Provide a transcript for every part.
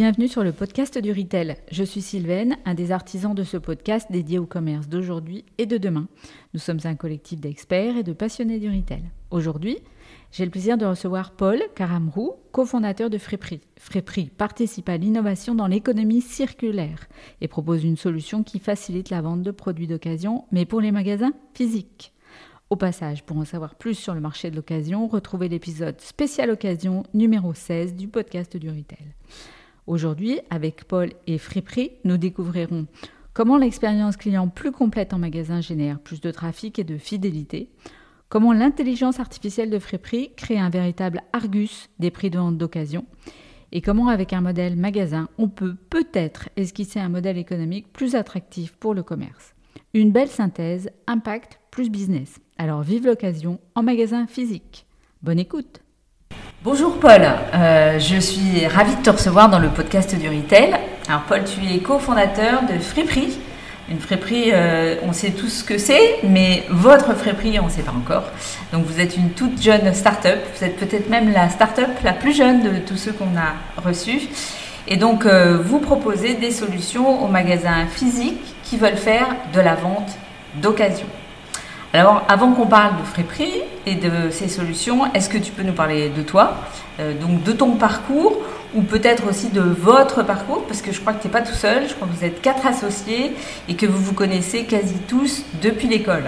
Bienvenue sur le podcast du Retail. Je suis Sylvaine, un des artisans de ce podcast dédié au commerce d'aujourd'hui et de demain. Nous sommes un collectif d'experts et de passionnés du retail. Aujourd'hui, j'ai le plaisir de recevoir Paul Caramrou, cofondateur de Fréprix. Fréprix participe à l'innovation dans l'économie circulaire et propose une solution qui facilite la vente de produits d'occasion, mais pour les magasins physiques. Au passage, pour en savoir plus sur le marché de l'occasion, retrouvez l'épisode spécial occasion numéro 16 du podcast du Retail. Aujourd'hui, avec Paul et Fréprix, nous découvrirons comment l'expérience client plus complète en magasin génère plus de trafic et de fidélité, comment l'intelligence artificielle de Fréprix crée un véritable Argus des prix de vente d'occasion, et comment avec un modèle magasin, on peut peut-être esquisser un modèle économique plus attractif pour le commerce. Une belle synthèse, impact plus business. Alors vive l'occasion en magasin physique. Bonne écoute. Bonjour Paul, euh, je suis ravie de te recevoir dans le podcast du Retail. Alors Paul, tu es cofondateur de Friperie. Une friperie, euh, on sait tous ce que c'est, mais votre friperie, on ne sait pas encore. Donc vous êtes une toute jeune start-up, vous êtes peut-être même la start-up la plus jeune de tous ceux qu'on a reçus. Et donc euh, vous proposez des solutions aux magasins physiques qui veulent faire de la vente d'occasion. Alors, avant qu'on parle de Fréprix et de ces solutions, est-ce que tu peux nous parler de toi, euh, donc de ton parcours, ou peut-être aussi de votre parcours, parce que je crois que tu n'es pas tout seul, je crois que vous êtes quatre associés et que vous vous connaissez quasi tous depuis l'école.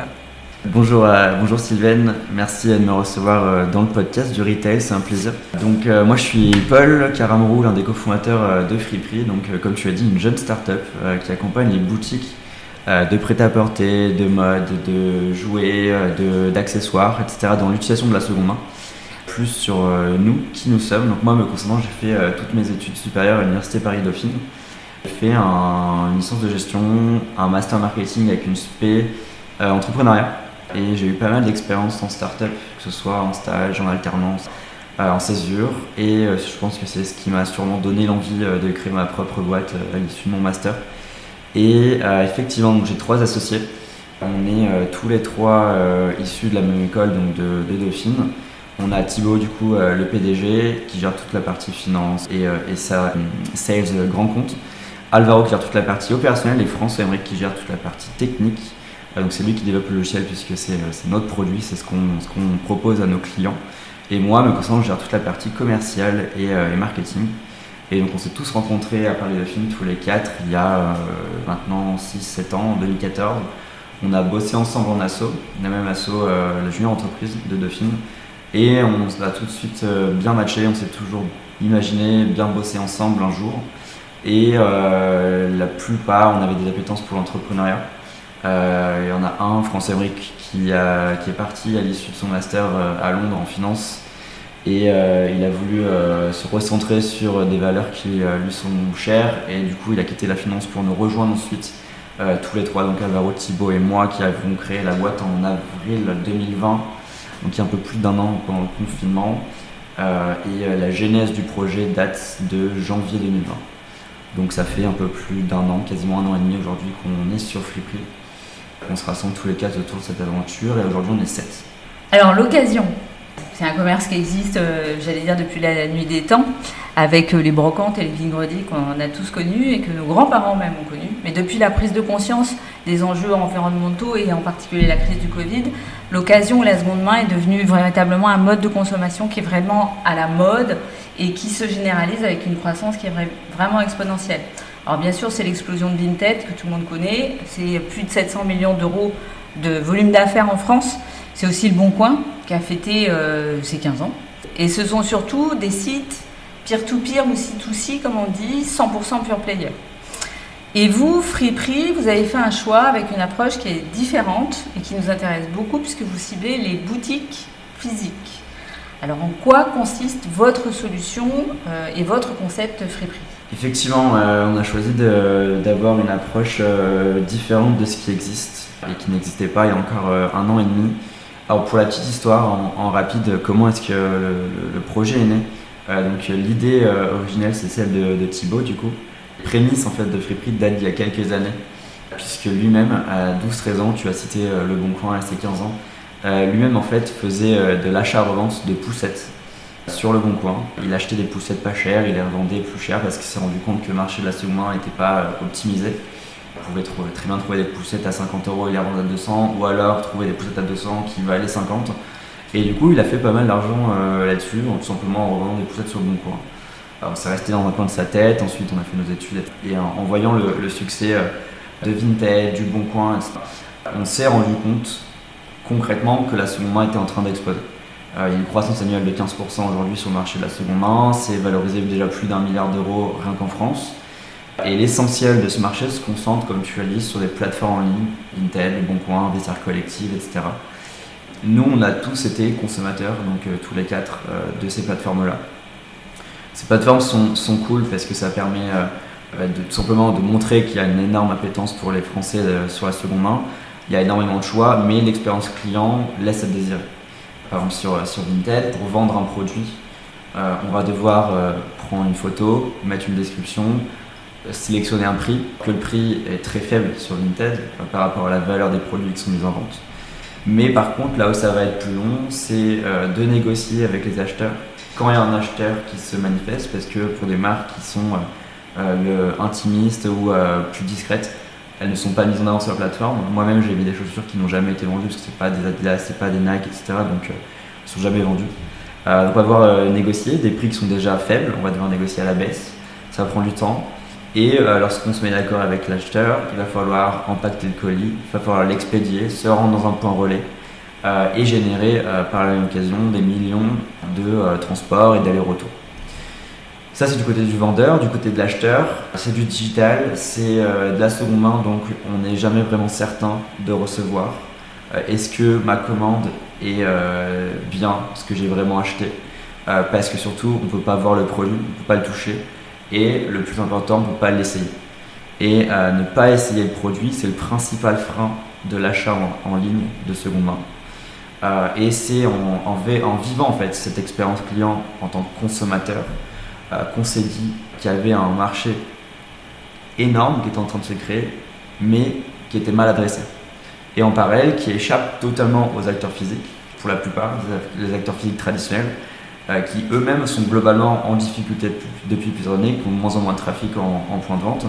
Bonjour, euh, bonjour Sylvaine, merci de me recevoir euh, dans le podcast du retail, c'est un plaisir. Donc moi je suis Paul Caramrou, l'un des cofondateurs de Friprix, donc comme tu as dit une jeune start-up qui accompagne les boutiques euh, de prêt-à-porter, de mode, de jouets, euh, d'accessoires, etc. dans l'utilisation de la seconde main. Plus sur euh, nous, qui nous sommes. Donc moi, me concernant, j'ai fait toutes mes études supérieures à l'Université Paris-Dauphine. J'ai fait un, une licence de gestion, un master marketing avec une spé entrepreneuriat. Et j'ai eu pas mal d'expériences en start-up, que ce soit en stage, en alternance, en césure. Et je pense que c'est ce qui m'a sûrement donné l'envie de créer ma propre boîte à l'issue de mon master. Et euh, effectivement, j'ai trois associés. On est euh, tous les trois euh, issus de la même école, donc de, Dauphine. On a Thibaut, du coup, le PDG, qui gère toute la partie finance et, et sa sales grand compte. Alvaro qui gère toute la partie opérationnelle et François Emmerich qui gère toute la partie technique. donc c'est lui qui développe le logiciel puisque c'est notre produit, c'est ce qu'on qu'on propose à nos clients. Et moi, me concernant, je gère toute la partie commerciale et marketing. Et donc on s'est tous rencontrés à Paris Dauphine, tous les quatre, il y a euh, maintenant 6-7 ans, en 2014. On a bossé ensemble en asso, la même asso, euh, la junior entreprise de Dauphine. Et on a tout de suite euh, bien matché, on s'est toujours imaginé bien bosser ensemble un jour. Et la plupart, on avait des appétences pour l'entrepreneuriat. il y en a un, François Emmerich, qui, qui est parti à l'issue de son master à Londres en finance et euh, il a voulu euh, se recentrer sur des valeurs qui euh, lui sont chères. Et du coup, il a quitté la finance pour nous rejoindre ensuite, tous les trois, donc Alvaro, Thibault et moi, qui avons créé la boîte en avril 2020, donc il y a un peu plus d'un an pendant le confinement. et la genèse du projet date de janvier 2020. Donc ça fait un peu plus d'un an, quasiment un an et demi aujourd'hui qu'on est sur Freeplay. On se rassemble tous les quatre autour de cette aventure et aujourd'hui on est sept. Alors l'occasion, c'est un commerce qui existe, euh, j'allais dire, depuis la nuit des temps, avec euh, les brocantes et les vignerodis qu'on a tous connus et que nos grands-parents même ont connus. Mais depuis la prise de conscience des enjeux environnementaux et en particulier la crise du Covid, l'occasion la seconde main est devenue véritablement un mode de consommation qui est vraiment à la mode et qui se généralise avec une croissance qui est vraiment exponentielle. Alors bien sûr, c'est l'explosion de Vinted que tout le monde connaît, c'est plus de 700 millions d'euros de volume d'affaires en France. C'est aussi le Bon Coin qui a fêté euh, ses 15 ans. Et ce sont surtout des sites peer-to-peer ou C2C, comme on dit, 100% pure player. Et vous, Friperie, vous avez fait un choix avec une approche qui est différente et qui nous intéresse beaucoup puisque vous ciblez les boutiques physiques. Alors en quoi consiste votre solution euh, et votre concept Friperie? Effectivement, euh, on a choisi d'avoir une approche différente de ce qui existe et qui n'existait pas il y a encore un an et demi. Alors pour la petite histoire, en, rapide, comment est-ce que le, projet est né euh, Donc l'idée euh, originelle, c'est celle de, Thibaut du coup. Prémices en fait de Freeprint date d'il y a quelques années, puisque lui-même, à 12-13 ans, tu as cité euh, Le Bon Coin à ses 15 ans, lui-même en fait faisait de l'achat-revente de poussettes. sur le bon coin. Il achetait des poussettes pas chères, il les revendait plus cher parce qu'il s'est rendu compte que le marché de la seconde main n'était pas euh, optimisé. On pouvait très bien trouver des poussettes à 50 euros et les revendre à 200, ou alors trouver des poussettes à 200 qui valaient 50. Et du coup, il a fait pas mal d'argent euh, là-dessus, tout simplement en revendant des poussettes sur le bon coin. Alors, ça restait dans un coin de sa tête, ensuite on a fait nos études, et en, voyant le, succès euh, de Vinted, du Bon Coin, etc., on s'est rendu compte concrètement que la seconde main était en train d'exploser. Euh, il y a une croissance annuelle de 15% aujourd'hui sur le marché de la seconde main, c'est valorisé déjà plus d'un milliard d'euros rien qu'en France. Et l'essentiel de ce marché se concentre, comme tu as dit, sur des plateformes en ligne, Intel, Le Bon Collective, etc. Nous, on a tous été consommateurs, donc euh, tous les quatre, euh, de ces plateformes-là. Ces plateformes sont, cool parce que ça permet de, tout simplement de montrer qu'il y a une énorme appétence pour les Français sur la seconde main. Il y a énormément de choix, mais l'expérience client laisse à désirer par exemple sur, sur pour vendre un produit, euh, on va devoir euh, prendre une photo, mettre une description, sélectionner un prix, que le prix est très faible sur Vinted euh, par rapport à la valeur des produits qui sont mis en vente. Mais par contre, là où ça va être plus long, c'est de négocier avec les acheteurs. Quand il y a un acheteur qui se manifeste, parce que pour des marques qui sont intimistes ou plus discrètes, elles ne sont pas mises en avant sur la plateforme. Moi-même, j'ai vu des chaussures qui n'ont jamais été vendues parce que c'est pas des Adidas, c'est pas des Nike, etc. Donc, euh, elles sont jamais vendues. Euh, on va devoir euh, négocier des prix qui sont déjà faibles. On va devoir négocier à la baisse. Ça prend du temps. Et lorsqu'on se met d'accord avec l'acheteur, il va falloir empaqueter le colis, il va falloir l'expédier, se rendre dans un point relais et générer par la même occasion des millions de transports et d'allers-retours. Ça, c'est du côté du vendeur. Du côté de l'acheteur, c'est du digital, c'est euh, de la seconde main, donc on n'est jamais vraiment certain de recevoir. Euh, est-ce que ma commande est euh, bien ce que j'ai vraiment acheté? Parce que surtout, on ne peut pas voir le produit, on ne peut pas le toucher. Et le plus important, peut pas l'essayer. Et ne pas essayer le produit, c'est le principal frein de l'achat en, ligne de seconde main. et c'est en, vivant en fait cette expérience client en tant que consommateur euh, qu'on s'est dit qu'il y avait un marché énorme qui était en train de se créer, mais qui était mal adressé. Et en parallèle, qui échappe totalement aux acteurs physiques, pour la plupart, les acteurs physiques traditionnels, euh, qui eux-mêmes sont globalement en difficulté depuis plusieurs années, qui ont moins en moins de trafic en, point de vente,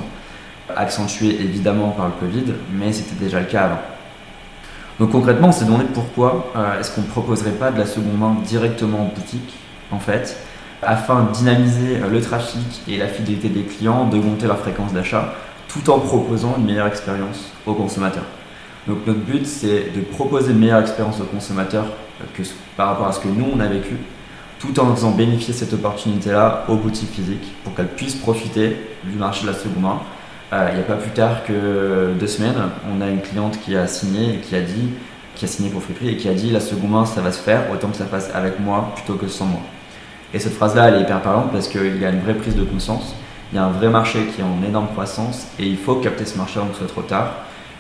accentué évidemment par le Covid, mais c'était déjà le cas avant. Donc concrètement, on s'est demandé pourquoi euh, est-ce qu'on ne proposerait pas de la seconde main directement en boutique, en fait, afin de dynamiser euh, le trafic et la fidélité des clients, d'augmenter leur fréquence d'achat, tout en proposant une meilleure expérience aux consommateurs. Donc notre but, c'est de proposer une meilleure expérience aux consommateurs euh, que par rapport à ce que nous, on a vécu, tout en faisant bénéficier cette opportunité-là aux boutiques physiques pour qu'elles puissent profiter du marché de la seconde main. Euh, il n'y a pas plus tard que deux semaines, on a une cliente qui a signé et qui a dit, qui a signé pour Free et qui a dit la seconde main, ça va se faire, autant que ça passe avec moi plutôt que sans moi. Et cette phrase-là, elle est hyper parlante parce qu'il y a une vraie prise de conscience. Il y a un vrai marché qui est en énorme croissance et il faut capter ce marché avant que ce soit trop tard.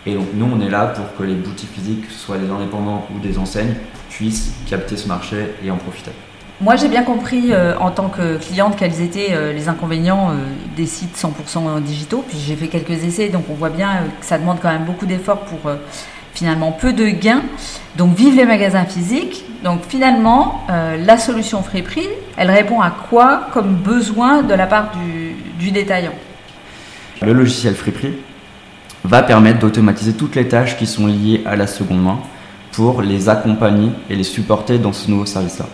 Et donc nous, on est là pour que les boutiques physiques, soit des indépendants ou des enseignes, puissent capter ce marché et en profiter. Moi, j'ai bien compris euh, en tant que cliente quels étaient euh, les inconvénients euh, des sites 100% digitaux. Puis j'ai fait quelques essais, donc on voit bien que ça demande quand même beaucoup d'efforts pour finalement peu de gains. Donc vive les magasins physiques. Donc finalement, la solution Prix, elle répond à quoi comme besoin de la part du, détaillant? Le logiciel Prix va permettre d'automatiser toutes les tâches qui sont liées à la seconde main pour les accompagner et les supporter dans ce nouveau service-là.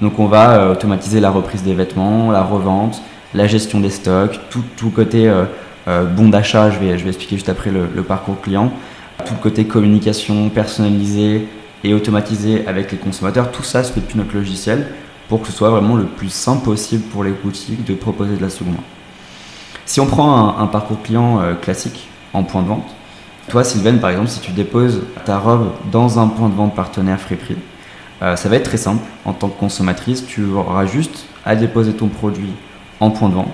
Donc on va euh, automatiser la reprise des vêtements, la revente, la gestion des stocks, tout, tout côté euh, bon d'achat, je vais, je vais expliquer juste après le parcours client, tout le côté communication personnalisée et automatisée avec les consommateurs, tout ça se fait depuis notre logiciel pour que ce soit vraiment le plus simple possible pour les boutiques de proposer de la seconde main. Si on prend un, parcours client euh, classique en point de vente, toi Sylvain par exemple, si tu déposes ta robe dans un point de vente partenaire Friperie, euh, ça va être très simple. En tant que consommatrice, tu auras juste à déposer ton produit en point de vente.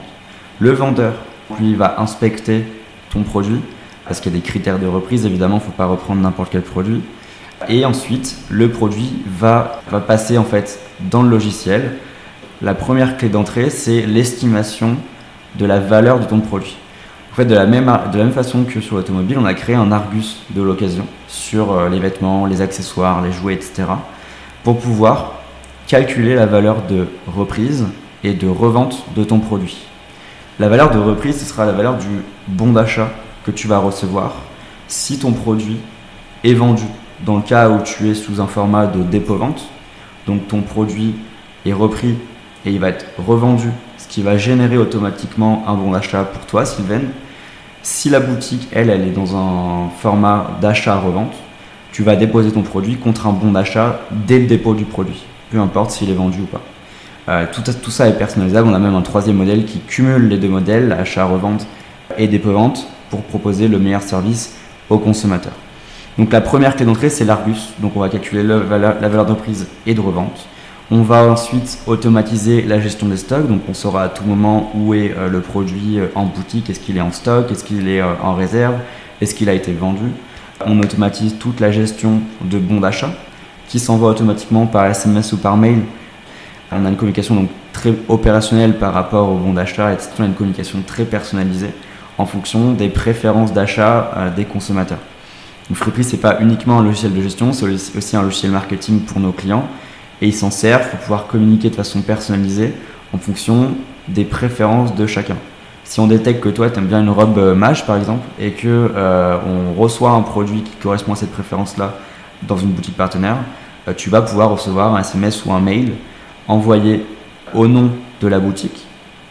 Le vendeur, lui, va inspecter ton produit parce qu'il y a des critères de reprise, évidemment, il ne faut pas reprendre n'importe quel produit. Et ensuite, le produit va, va passer en fait dans le logiciel. La première clé d'entrée, c'est l'estimation de la valeur de ton produit. En fait, de la même, de la même façon que sur l'automobile, on a créé un Argus de l'occasion sur euh, les vêtements, les accessoires, les jouets, etc. pour pouvoir calculer la valeur de reprise et de revente de ton produit. La valeur de reprise, ce sera la valeur du bon d'achat que tu vas recevoir si ton produit est vendu. Dans le cas où tu es sous un format de dépôt-vente, donc ton produit est repris et il va être revendu, ce qui va générer automatiquement un bon d'achat pour toi, Sylvain. Si la boutique, elle, elle est dans un format d'achat-revente, tu vas déposer ton produit contre un bon d'achat dès le dépôt du produit, peu importe s'il est vendu ou pas. Euh, tout, ça est personnalisable. On a même un troisième modèle qui cumule les deux modèles, achat-revente et dépôt-vente, pour proposer le meilleur service aux consommateurs. Donc la première clé d'entrée, c'est l'Argus. Donc on va calculer la valeur, la valeur de prise et de revente. On va ensuite automatiser la gestion des stocks. Donc on saura à tout moment où est euh, le produit euh, en boutique, est-ce qu'il est en stock, est-ce qu'il est en réserve, est-ce qu'il a été vendu? On automatise toute la gestion de bons d'achat qui s'envoie automatiquement par SMS ou par mail on a une communication donc très opérationnelle par rapport au bon d'achat et on a une communication très personnalisée en fonction des préférences d'achat euh, des consommateurs. Donc Freeprix, c'est pas uniquement un logiciel de gestion, c'est aussi un logiciel marketing pour nos clients et ils s'en servent pour pouvoir communiquer de façon personnalisée en fonction des préférences de chacun. Si on détecte que toi tu aimes bien une robe euh, mage par exemple et que euh, on reçoit un produit qui correspond à cette préférence là dans une boutique partenaire, tu vas pouvoir recevoir un SMS ou un mail envoyé au nom de la boutique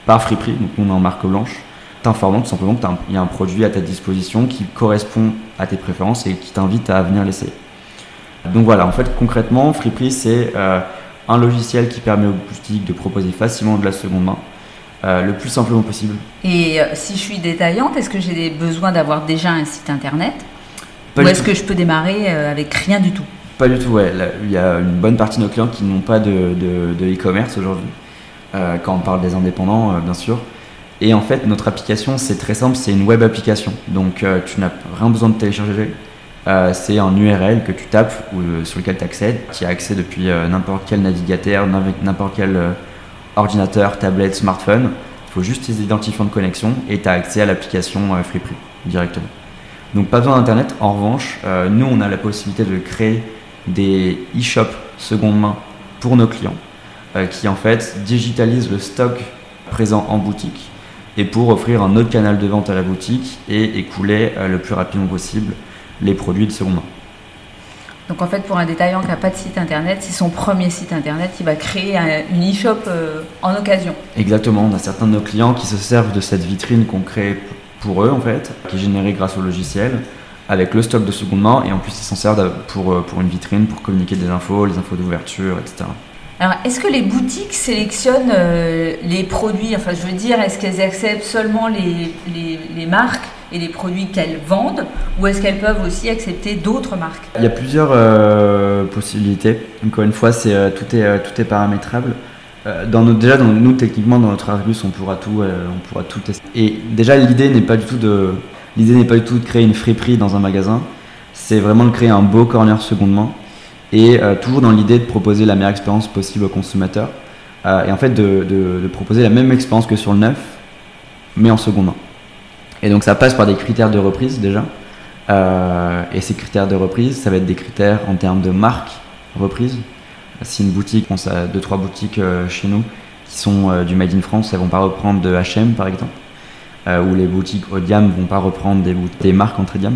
par Friperie, donc on est en marque blanche, t'informant tout simplement qu'il y a un produit à ta disposition qui correspond à tes préférences et qui t'invite à venir l'essayer. Donc voilà, en fait concrètement, Friperie c'est euh, un logiciel qui permet aux boutiques de proposer facilement de la seconde main, euh, le plus simplement possible. Et euh, si je suis détaillante, est-ce que j'ai besoin d'avoir déjà un site internet? Ou est-ce que je peux démarrer avec rien du tout? Pas du tout, ouais. Il y a une bonne partie de nos clients qui n'ont pas de e-commerce aujourd'hui, euh, quand on parle des indépendants, euh, bien sûr. Et en fait, notre application, c'est très simple, c'est une web application. Donc, euh, tu n'as rien besoin de télécharger. c'est un URL que tu tapes ou, sur lequel tu accèdes, qui a accès depuis n'importe quel navigateur, n'importe quel ordinateur, tablette, smartphone. Il faut juste tes identifiants de connexion et tu as accès à l'application FreePrix directement. Donc pas besoin d'Internet. En revanche, nous, on a la possibilité de créer des e-shops seconde main pour nos clients euh, qui en fait digitalisent le stock présent en boutique et pour offrir un autre canal de vente à la boutique et écouler euh, le plus rapidement possible les produits de seconde main. Donc en fait, pour un détaillant qui n'a pas de site internet, c'est son premier site internet, il va créer une e-shop euh, en occasion. Exactement, on a certains de nos clients qui se servent de cette vitrine qu'on crée pour eux en fait, qui est générée grâce au logiciel avec le stock de seconde main et en plus ils s'en servent pour, euh, pour une vitrine, pour communiquer des infos, les infos d'ouverture, etc. Alors, est-ce que les boutiques sélectionnent euh, les produits? Enfin, je veux dire, est-ce qu'elles acceptent seulement les, les, marques? Et les produits qu'elles vendent ou est-ce qu'elles peuvent aussi accepter d'autres marques? Il y a plusieurs euh, possibilités. Encore une fois, c'est, tout, est, tout est paramétrable. Dans notre, déjà, dans, nous, techniquement, dans notre Argus, on pourra tout, on pourra tout tester. Et déjà, l'idée n'est pas du tout de, pas du tout de créer une friperie dans un magasin, c'est vraiment de créer un beau corner seconde main et euh, toujours dans l'idée de proposer la meilleure expérience possible aux consommateurs euh, et en fait de, proposer la même expérience que sur le neuf mais en seconde main. Et donc ça passe par des critères de reprise déjà euh, et ces critères de reprise ça va être des critères en termes de marque reprise. Si une boutique, on a deux trois boutiques chez nous qui sont du Made in France, elles vont pas reprendre de H&M par exemple euh, où les boutiques haut de vont pas reprendre des, des marques entrée de gamme.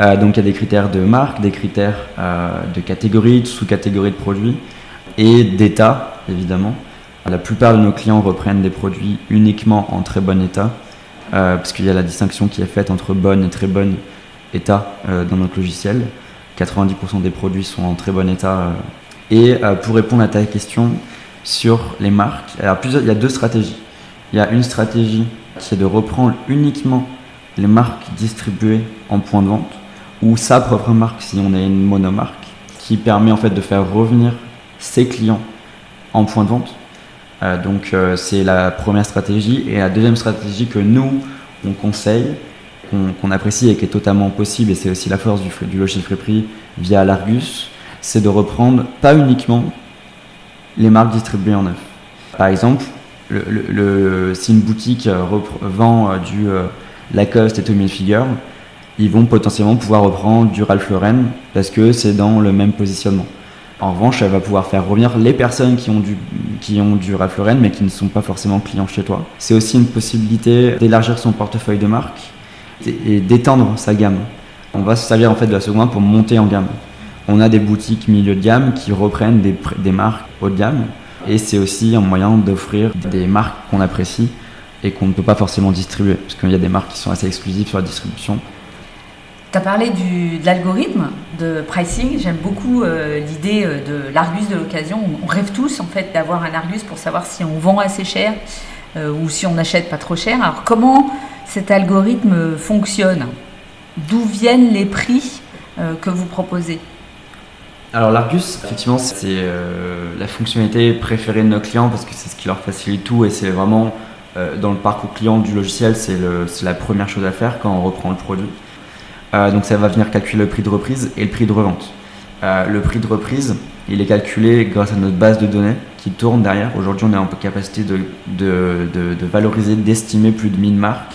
Euh, donc il y a des critères de marque, des critères euh, de catégorie, de sous-catégorie de produits et d'état évidemment. La plupart de nos clients reprennent des produits uniquement en très bon état, parce qu'il y a la distinction qui est faite entre bon et très bon état dans notre logiciel. 90% des produits sont en très bon état. et pour répondre à ta question sur les marques, alors il y a deux stratégies. Il y a une stratégie c'est de reprendre uniquement les marques distribuées en point de vente ou sa propre marque si on est une monomarque qui permet en fait de faire revenir ses clients en point de vente. Euh, donc euh, c'est la première stratégie et la deuxième stratégie que nous on conseille, qu'on apprécie et qui est totalement possible et c'est aussi la force du, du logiciel Free via l'Argus, c'est de reprendre pas uniquement les marques distribuées en neuf. Par exemple, le, si une boutique euh, vend du Lacoste et Tommy Hilfiger, ils vont potentiellement pouvoir reprendre du Ralph Lauren parce que c'est dans le même positionnement. En revanche, elle va pouvoir faire revenir les personnes qui ont du, qui ont du mais qui ne sont pas forcément clients chez toi. C'est aussi une possibilité d'élargir son portefeuille de marque et d'étendre sa gamme. On va se servir en fait de la seconde pour monter en gamme. On a des boutiques milieu de gamme qui reprennent des, des marques haut de gamme et c'est aussi un moyen d'offrir des marques qu'on apprécie et qu'on ne peut pas forcément distribuer parce qu'il y a des marques qui sont assez exclusives sur la distribution tu as parlé de l'algorithme de pricing. J'aime beaucoup euh, l'idée euh, de l'Argus de l'occasion. On rêve tous en fait d'avoir un Argus pour savoir si on vend assez cher euh, ou si on n'achète pas trop cher. Alors comment cet algorithme fonctionne? D'où viennent les prix que vous proposez? Alors l'Argus, effectivement, c'est la fonctionnalité préférée de nos clients parce que c'est ce qui leur facilite tout et c'est vraiment dans le parcours client du logiciel, c'est la première chose à faire quand on reprend le produit. Euh, donc ça va venir calculer le prix de reprise et le prix de revente. Euh, le prix de reprise, il est calculé grâce à notre base de données qui tourne derrière. Aujourd'hui, on est en capacité de, de, valoriser, d'estimer plus de 1000 marques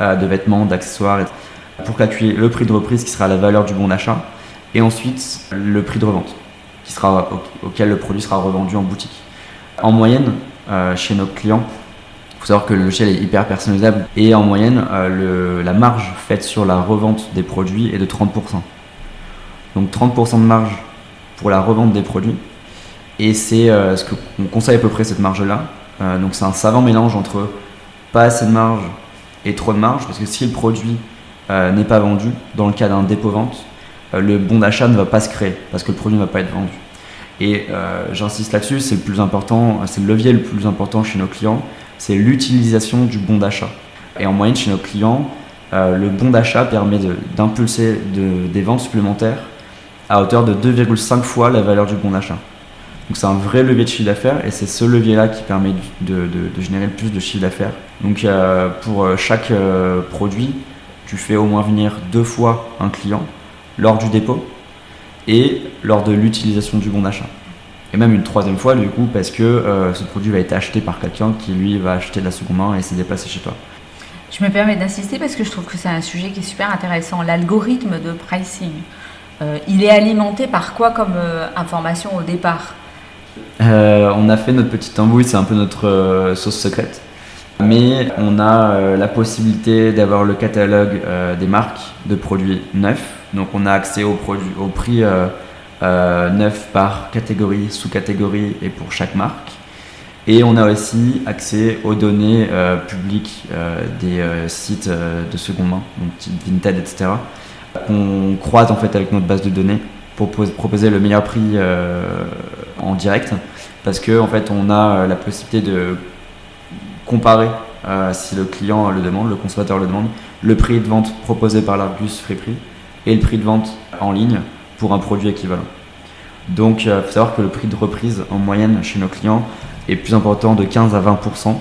euh, de vêtements, d'accessoires, pour calculer le prix de reprise qui sera la valeur du bon d'achat, et ensuite le prix de revente qui sera, auquel le produit sera revendu en boutique. En moyenne, chez nos clients, faut savoir que le logiciel est hyper personnalisable et en moyenne, euh, la marge faite sur la revente des produits est de 30%. Donc 30% de marge pour la revente des produits. Et c'est euh, ce qu'on conseille à peu près cette marge-là. Euh, donc c'est un savant mélange entre pas assez de marge et trop de marge, parce que si le produit n'est pas vendu, dans le cas d'un dépôt-vente, le bon d'achat ne va pas se créer, parce que le produit ne va pas être vendu. Et j'insiste là-dessus, c'est le plus important, c'est le levier le plus important chez nos clients, c'est l'utilisation du bon d'achat. Et en moyenne, chez nos clients, euh, le bon d'achat permet d'impulser des ventes supplémentaires à hauteur de 2,5 fois la valeur du bon d'achat. Donc c'est un vrai levier de chiffre d'affaires et c'est ce levier-là qui permet de, générer le plus de chiffre d'affaires. Donc euh, pour euh, chaque produit, tu fais au moins venir deux fois un client lors du dépôt et lors de l'utilisation du bon d'achat et même une troisième fois du coup parce que euh, ce produit va être acheté par quelqu'un qui lui va acheter de la seconde main et s'est déplacé chez toi. Je me permets d'insister parce que je trouve que c'est un sujet qui est super intéressant. L'algorithme de pricing, euh, il est alimenté par quoi comme euh, information au départ? On a fait notre petite embouille, c'est un peu notre sauce secrète. Mais on a la possibilité d'avoir le catalogue des marques de produits neufs. Donc on a accès au, produit, au prix 9 euh, par catégorie, sous-catégorie et pour chaque marque. Et on a aussi accès aux données euh, publiques euh, des sites de seconde main, donc etc. On croise en fait avec notre base de données pour proposer le meilleur prix en direct, parce que en fait on a la possibilité de comparer si le client le demande, le consommateur le demande, le prix de vente proposé par l'Argus Prix et le prix de vente en ligne pour un produit équivalent. Donc il faut savoir que le prix de reprise en moyenne chez nos clients est plus important de 15 à 20%.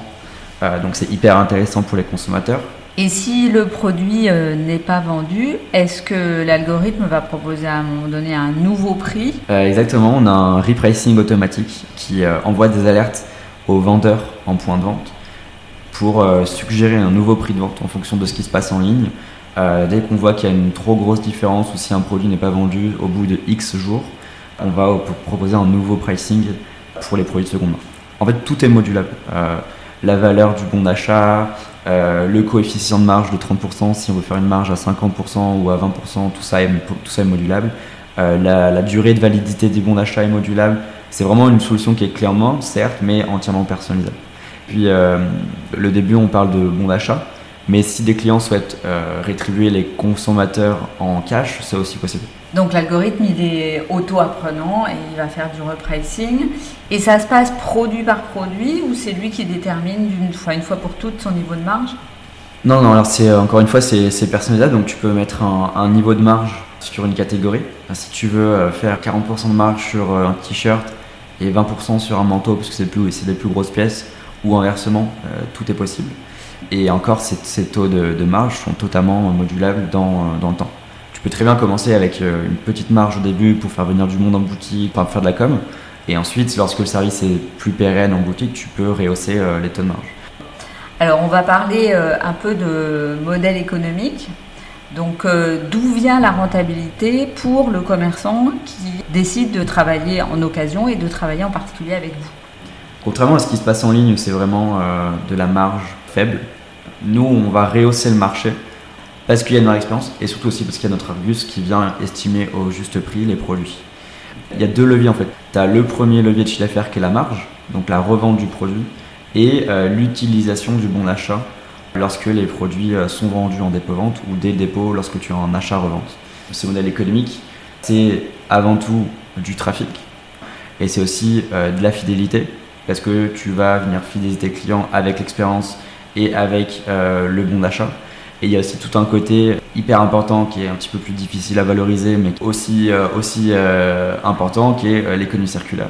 Euh, donc c'est hyper intéressant pour les consommateurs. Et si le produit euh, n'est pas vendu, est-ce que l'algorithme va proposer à un moment donné un nouveau prix? Euh, Exactement, on a un repricing automatique qui envoie des alertes aux vendeurs en point de vente pour suggérer un nouveau prix de vente en fonction de ce qui se passe en ligne. Dès qu'on voit qu'il y a une trop grosse différence ou si un produit n'est pas vendu au bout de X jours, on va proposer un nouveau pricing pour les produits de seconde main. En fait, tout est modulable. Euh, la valeur du bon d'achat, euh, le coefficient de marge de 30%, si on veut faire une marge à 50% ou à 20%, tout ça est, modulable. Euh, la, durée de validité des bons d'achat est modulable. C'est vraiment une solution qui est clairement, certes, mais entièrement personnalisable. Puis, le début, on parle de bons d'achat. Mais si des clients souhaitent euh, rétribuer les consommateurs en cash, c'est aussi possible. Donc l'algorithme, il est auto-apprenant et il va faire du repricing. Et ça se passe produit par produit ou c'est lui qui détermine d'une fois, une fois pour toutes son niveau de marge? Non, non, alors c'est encore une fois, c'est personnalisable. Donc tu peux mettre un, niveau de marge sur une catégorie. si tu veux euh, faire 40% de marge sur euh, un t-shirt et 20% sur un manteau parce que c'est des plus grosses pièces, ou inversement, tout est possible. Et encore, ces, taux de, marge sont totalement modulables dans, dans, le temps. Tu peux très bien commencer avec euh, une petite marge au début pour faire venir du monde en boutique, pour faire de la com. Et ensuite, lorsque le service est plus pérenne en boutique, tu peux rehausser euh, les taux de marge. Alors, on va parler euh, un peu de modèle économique. Donc d'où vient la rentabilité pour le commerçant qui décide de travailler en occasion et de travailler en particulier avec vous? Contrairement à ce qui se passe en ligne c'est vraiment de la marge faible, nous on va rehausser le marché parce qu'il y a une expérience et surtout aussi parce qu'il y a notre Argus qui vient estimer au juste prix les produits. Il y a deux leviers en fait. Tu as le premier levier de chiffre d'affaires qui est la marge, donc la revente du produit, et euh, l'utilisation du bon d'achat lorsque les produits euh, sont vendus en dépôt-vente ou des dépôts lorsque tu as un achat-revente. Ce modèle économique, c'est avant tout du trafic et c'est aussi euh, de la fidélité parce que tu vas venir fidéliser tes clients avec l'expérience et avec le bon d'achat. Et il y a aussi tout un côté hyper important qui est un petit peu plus difficile à valoriser, mais aussi, euh, aussi euh, important, qui est euh, l'économie circulaire.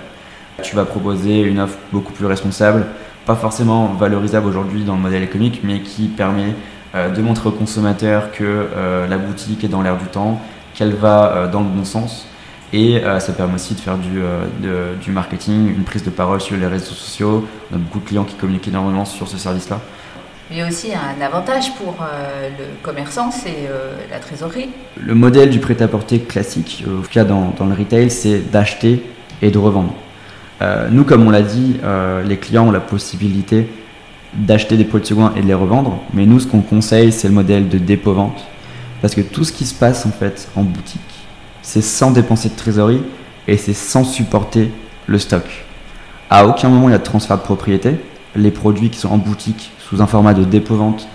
Tu vas proposer une offre beaucoup plus responsable, pas forcément valorisable aujourd'hui dans le modèle économique, mais qui permet de montrer au consommateur que la boutique est dans l'air du temps, qu'elle va dans le bon sens. Et ça permet aussi de faire du marketing, une prise de parole sur les réseaux sociaux. On a beaucoup de clients qui communiquent énormément sur ce service-là. Il y a aussi un avantage pour euh, le commerçant, c'est euh, la trésorerie. Le modèle du prêt-à-porter classique, au cas dans, dans le retail, c'est d'acheter et de revendre. Euh, nous, comme on l'a dit, les clients ont la possibilité d'acheter des produits de seconde et de les revendre. Mais nous, ce qu'on conseille, c'est le modèle de dépôt-vente. Parce que tout ce qui se passe en fait en boutique, c'est sans dépenser de trésorerie et c'est sans supporter le stock. À aucun moment il y a de transfert de propriété. Les produits qui sont en boutique sous un format de dépôt-vente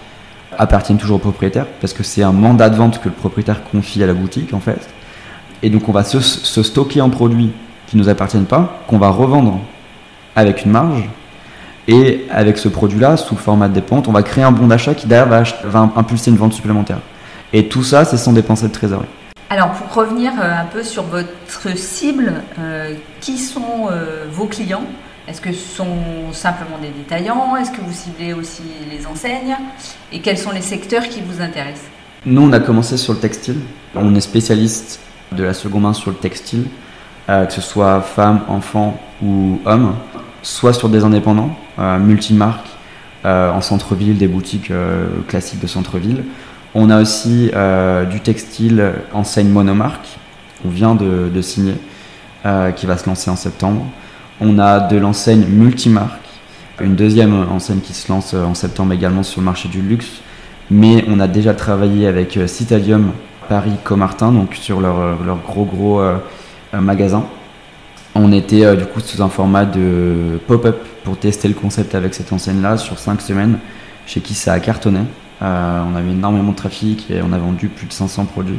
appartiennent toujours au propriétaire parce que c'est un mandat de vente que le propriétaire confie à la boutique en fait. Et donc on va se, stocker en produits qui ne nous appartiennent pas, qu'on va revendre avec une marge. Et avec ce produit-là, sous format de dépôt, on va créer un bon d'achat qui derrière va, impulser une vente supplémentaire. Et tout ça, c'est sans dépenser de trésorerie. Alors pour revenir euh, un peu sur votre cible, euh, qui sont euh, vos clients? Est-ce que ce sont simplement des détaillants? Est-ce que vous ciblez aussi les enseignes? Et quels sont les secteurs qui vous intéressent? Nous, on a commencé sur le textile. On est spécialiste de la seconde main sur le textile, euh, que ce soit femmes, enfants ou hommes, soit sur des indépendants, euh, multimarques, euh, en centre-ville, des boutiques classiques de centre-ville. On a aussi du textile enseigne monomarque, qu'on vient de signer, qui va se lancer en septembre. On a de l'enseigne multimarque, une deuxième enseigne qui se lance en septembre également sur le marché du luxe. Mais on a déjà travaillé avec euh, Citadium Paris Comartin, donc sur leur, euh, gros gros euh, magasin. On était du coup sous un format de pop-up pour tester le concept avec cette enseigne-là sur 5 semaines, chez qui ça a cartonné. on avait énormément de trafic et on a vendu plus de 500 produits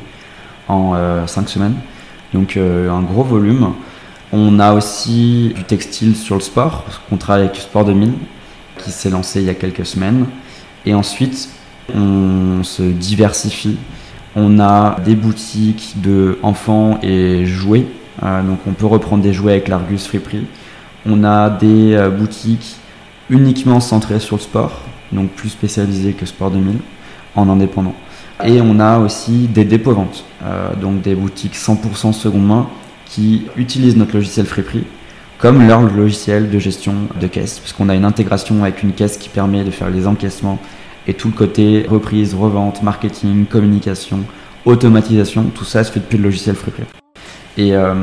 en 5 semaines. Donc un gros volume. On a aussi du textile sur le sport, on travaille avec Sport 2000, qui s'est lancé il y a quelques semaines. Et ensuite, on se diversifie. On a des boutiques de enfants et jouets. Euh, donc on peut reprendre des jouets avec l'Argus Friperie. On a des euh, boutiques uniquement centrées sur le sport, donc plus spécialisées que Sport 2000, en indépendant. Et on a aussi des dépôts-ventes, euh, donc des boutiques 100% seconde main qui utilisent notre logiciel Freeprix comme leur logiciel de gestion de caisse, puisqu'on a une intégration avec une caisse qui permet de faire les encaissements et tout le côté reprise, revente, marketing, communication, automatisation, tout ça se fait depuis le logiciel Freeprix. Et il euh,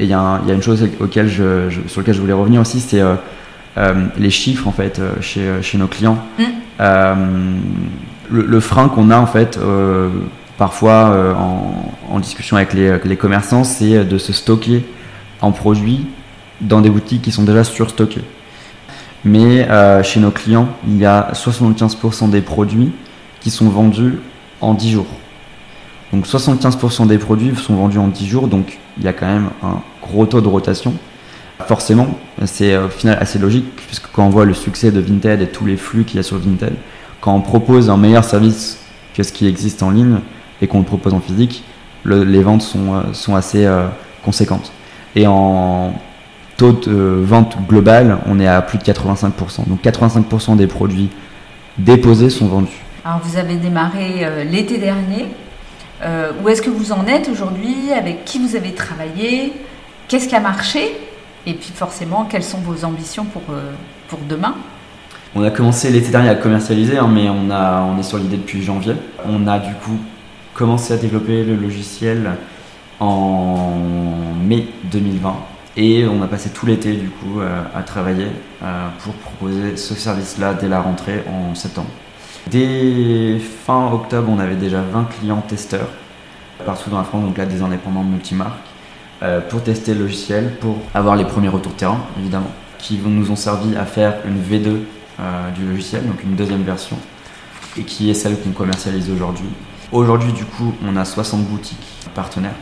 y, a une chose auquel je, sur laquelle je voulais revenir aussi, c'est euh, euh, les chiffres en fait chez, chez nos clients. Mm. Le, frein qu'on a en fait parfois en, en discussion avec les, commerçants, c'est de se stocker en produits dans des boutiques qui sont déjà surstockés. Mais euh, chez nos clients, il y a 75% des produits qui sont vendus en 10 jours. Donc 75% des produits sont vendus en 10 jours, donc il y a quand même un gros taux de rotation. Forcément, c'est au final assez logique, puisque quand on voit le succès de Vinted et tous les flux qu'il y a sur Vinted, quand on propose un meilleur service que ce qui existe en ligne et qu'on le propose en physique, les ventes sont, euh, sont assez euh, conséquentes. Et en taux de vente global, on est à plus de 85%. Donc 85% des produits déposés sont vendus. Alors vous avez démarré euh, l'été dernier. où est-ce que vous en êtes aujourd'hui? Avec qui vous avez travaillé? Qu'est-ce qui a marché? Et puis forcément, quelles sont vos ambitions pour, pour demain? On a commencé l'été dernier à commercialiser, hein, mais on, a, on est sur l'idée depuis janvier. On a du coup commencé à développer le logiciel en mai 2020 et on a passé tout l'été du coup à travailler pour proposer ce service-là dès la rentrée en septembre. Dès fin octobre, on avait déjà 20 clients testeurs partout dans la France, donc là des indépendants multimarques, euh, pour tester le logiciel, pour avoir les premiers retours de terrain évidemment, qui nous ont servi à faire une V2 euh, du logiciel, donc une deuxième version, et qui est celle qu'on commercialise aujourd'hui. Aujourd'hui du coup on a 60 boutiques partenaires,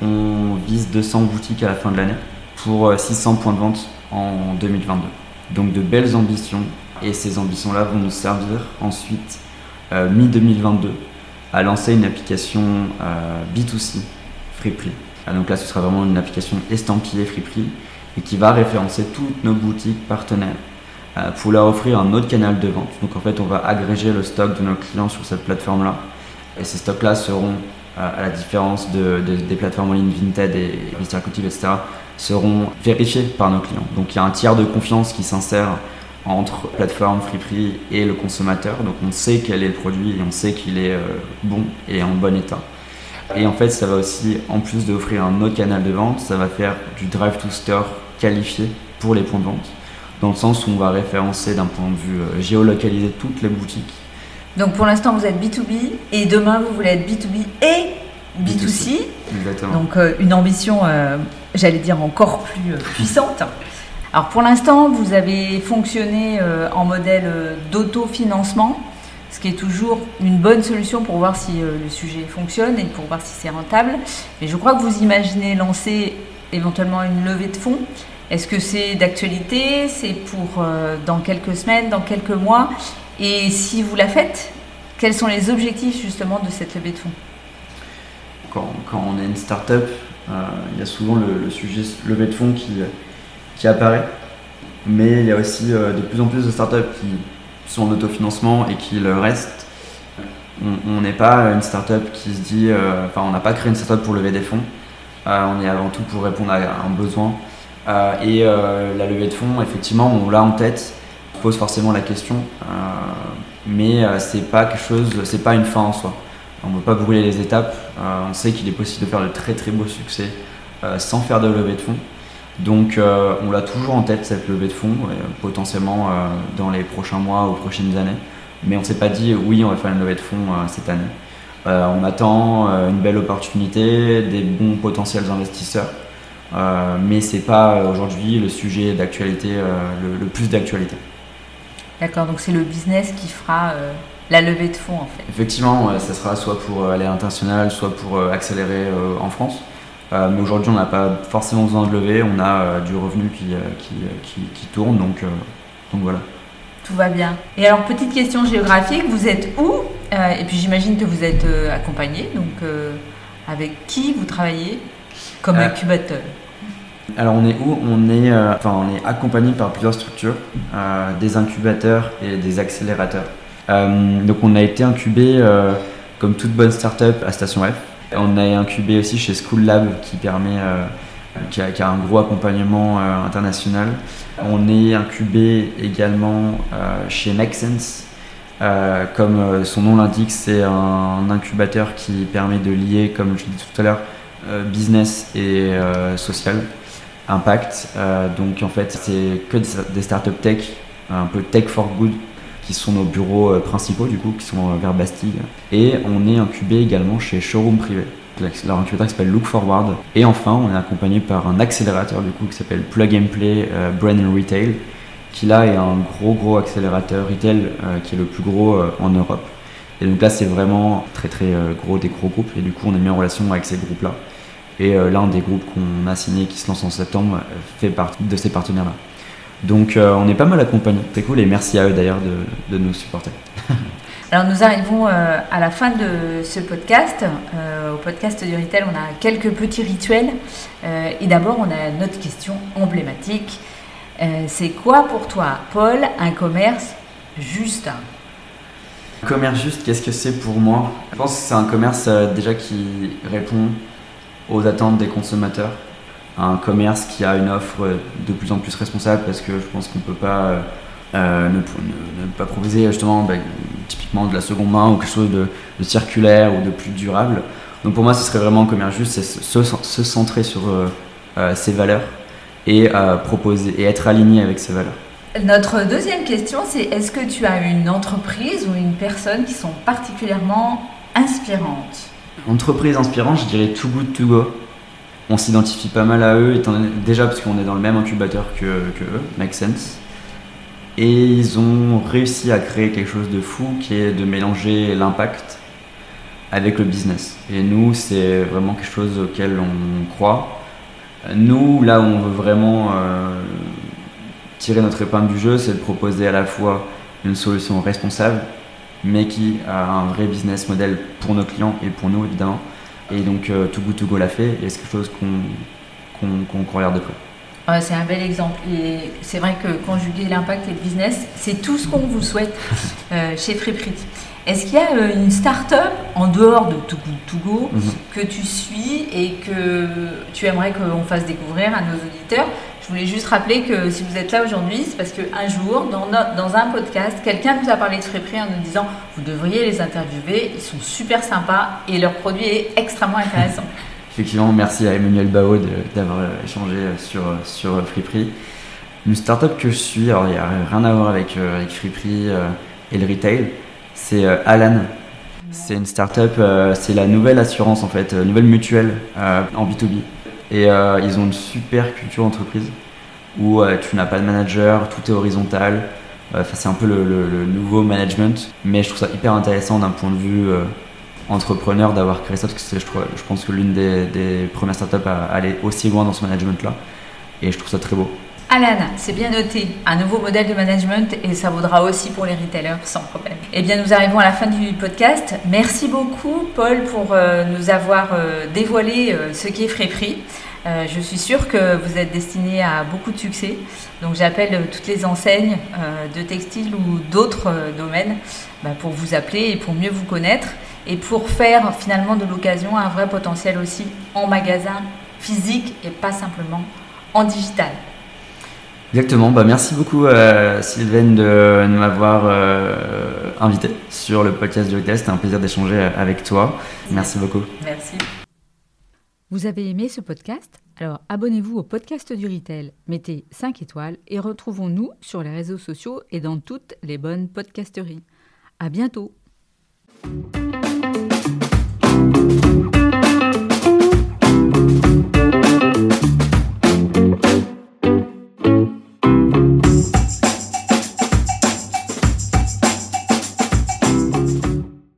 on vise 200 boutiques à la fin de l'année pour 600 euh, points de vente en 2022. Donc de belles ambitions et ces ambitions-là vont nous servir ensuite, mi-2022, à lancer une application euh, B2C, Freeprix. Ah, donc là, ce sera vraiment une application estampillée Freeprix et qui va référencer toutes nos boutiques partenaires euh, pour leur offrir un autre canal de vente. Donc en fait, on va agréger le stock de nos clients sur cette plateforme-là. Et ces stocks-là seront, à la différence des plateformes en ligne Vinted et Mr. Coutive, etc., seront vérifiés par nos clients. Donc il y a un tiers de confiance qui s'insère entre plateforme Friperie et le consommateur. Donc on sait quel est le produit et on sait qu'il est euh, bon et en bon état. Et en fait, ça va aussi, en plus d'offrir un autre canal de vente, ça va faire du drive to store qualifié pour les points de vente, dans le sens où on va référencer d'un point de vue euh, géolocalisé toutes les boutiques. Donc pour l'instant, vous êtes B2B et demain, vous voulez être B2B et B2C. Exactement. Donc euh, une ambition, j'allais dire, encore plus puissante. Alors pour l'instant, vous avez fonctionné euh, en modèle euh, d'autofinancement, ce qui est toujours une bonne solution pour voir si euh, le sujet fonctionne et pour voir si c'est rentable. Et je crois que vous imaginez lancer éventuellement une levée de fonds. Est-ce que c'est d'actualité? C'est pour dans quelques semaines, dans quelques mois? Et si vous la faites, quels sont les objectifs justement de cette levée de fonds? Quand, on est une start-up, il y a souvent le, le sujet levée de fonds qui qui apparaît. Mais il y a aussi euh, de plus en plus de startups qui sont en autofinancement et qui le restent. On n'est pas une startup qui se dit, euh, enfin, on n'a pas créé une startup pour lever des fonds. Euh, on est avant tout pour répondre à un besoin. et la levée de fonds, effectivement, on l'a en tête. Pose forcément la question, mais c'est pas quelque chose, c'est pas une fin en soi. On ne veut pas brûler les étapes. on sait qu'il est possible de faire de très très beaux succès sans faire de levée de fonds. Donc euh, on l'a toujours en tête cette levée de fonds, euh, potentiellement euh, dans les prochains mois ou prochaines années. Mais on ne s'est pas dit oui on va faire une levée de fonds cette année. on attend une belle opportunité, des bons potentiels investisseurs. mais ce n'est pas aujourd'hui le sujet d'actualité, le, plus d'actualité. D'accord, donc c'est le business qui fera la levée de fonds en fait. Effectivement, ça sera soit pour aller à l'international, soit pour accélérer en France. Euh, mais aujourd'hui, on n'a pas forcément besoin de lever, on a euh, du revenu qui, euh, qui, tourne, donc, donc voilà. Tout va bien. Et alors, petite question géographique, vous êtes où Et puis j'imagine que vous êtes accompagné, donc avec qui vous travaillez comme incubateur? Alors on est où? On est, enfin, on est accompagné par plusieurs structures, des incubateurs et des accélérateurs. donc on a été incubé comme toute bonne start-up à Station F. On a incubé aussi chez School Lab qui permet, euh, qui, a, un gros accompagnement euh, international. On est incubé également euh, chez Nexense. comme son nom l'indique, c'est un incubateur qui permet de lier, comme je disais tout à l'heure, business et social, impact. donc en fait, c'est que des startups tech, un peu tech for good, qui sont nos bureaux euh, principaux du coup, qui sont euh, vers Bastille. Et on est incubé également chez Showroom Privé. Leur incubateur s'appelle Look Forward. Et enfin, on est accompagné par un accélérateur du coup qui s'appelle Plug and Play euh, Brand and Retail, qui là est un gros gros accélérateur retail qui est le plus gros en Europe. Et donc là, c'est vraiment très très gros des gros groupes. Et du coup, on est mis en relation avec ces groupes-là. Et l'un des groupes qu'on a signé qui se lance en septembre fait partie de ces partenaires-là. Donc euh, on est pas mal accompagnés. C'est cool et merci à eux d'ailleurs de, nous supporter. Alors nous arrivons euh, à la fin de ce podcast. Euh, au podcast du Retail, on a quelques petits rituels. et d'abord, on a notre question emblématique. c'est quoi pour toi, Paul, un commerce juste? Un commerce juste, qu'est-ce que c'est pour moi? Je pense que c'est un commerce déjà qui répond aux attentes des consommateurs un commerce qui a une offre de plus en plus responsable parce que je pense qu'on ne peut pas euh, ne, pas proposer justement bah, typiquement de la seconde main ou quelque chose de, circulaire ou de plus durable. Donc pour moi, ce serait vraiment un commerce juste, c'est se, centrer sur ses valeurs et proposer et être aligné avec ses valeurs. Notre deuxième question, c'est est-ce que tu as une entreprise ou une personne qui sont particulièrement inspirantes? Entreprise inspirante, je dirais Too Good To Go. On s'identifie pas mal à eux, étant, déjà parce qu'on est dans le même incubateur que, eux, Make Sense. Et ils ont réussi à créer quelque chose de fou qui est de mélanger l'impact avec le business. Et nous, c'est vraiment quelque chose auquel on croit. Nous, là où on veut vraiment euh, tirer notre épingle du jeu, c'est de proposer à la fois une solution responsable, mais qui a un vrai business model pour nos clients et pour nous évidemment. Et donc euh, Too Good To Go l'a fait et c'est quelque chose qu'on qu regarde de près. c'est un bel exemple. Et c'est vrai que conjuguer l'impact et le business, c'est tout ce qu'on vous souhaite euh, chez FreePrit. Est-ce qu'il y a euh, une start-up en dehors de Too Good To Go mhm. que tu suis et que tu aimerais qu'on fasse découvrir à nos auditeurs je voulais juste rappeler que si vous êtes là aujourd'hui, c'est parce qu'un jour, dans, un podcast, quelqu'un nous a parlé de Fréprix en nous disant Vous devriez les interviewer, ils sont super sympas et leur produit est extrêmement intéressant. Effectivement, merci à Emmanuel Bao d'avoir échangé sur, sur Friperie. Une startup que je suis, alors il n'y a rien à voir avec, euh, avec Friperie euh, et le retail, c'est euh, Alan. C'est une startup, c'est la nouvelle assurance en fait, nouvelle mutuelle en B2B. Et euh, ils ont une super culture entreprise où euh, tu n'as pas de manager, tout est horizontal. Euh, c'est un peu le, nouveau management, mais je trouve ça hyper intéressant d'un point de vue entrepreneur d'avoir créé ça parce que je, je pense que l'une des, premières startups à aller aussi loin dans ce management-là. Et je trouve ça très beau. Alan, c'est bien noté, un nouveau modèle de management et ça vaudra aussi pour les retailers sans problème. Eh bien, nous arrivons à la fin du podcast. Merci beaucoup, Paul, pour nous avoir dévoilé ce qui est Fréprix. Euh, je suis sûre que vous êtes destiné à beaucoup de succès. Donc j'appelle toutes les enseignes euh, de textile ou d'autres euh, domaines bah, pour vous appeler et pour mieux vous connaître et pour faire finalement de l'occasion un vrai potentiel aussi en magasin physique et pas simplement en digital. Exactement, bah merci beaucoup Sylvaine de m'avoir invité sur le podcast du Retail. C'était un plaisir d'échanger avec toi. Merci beaucoup. Merci. Vous avez aimé ce podcast? Alors abonnez-vous au podcast du Retail, mettez 5 étoiles et retrouvons-nous sur les réseaux sociaux et dans toutes les bonnes podcasteries. À bientôt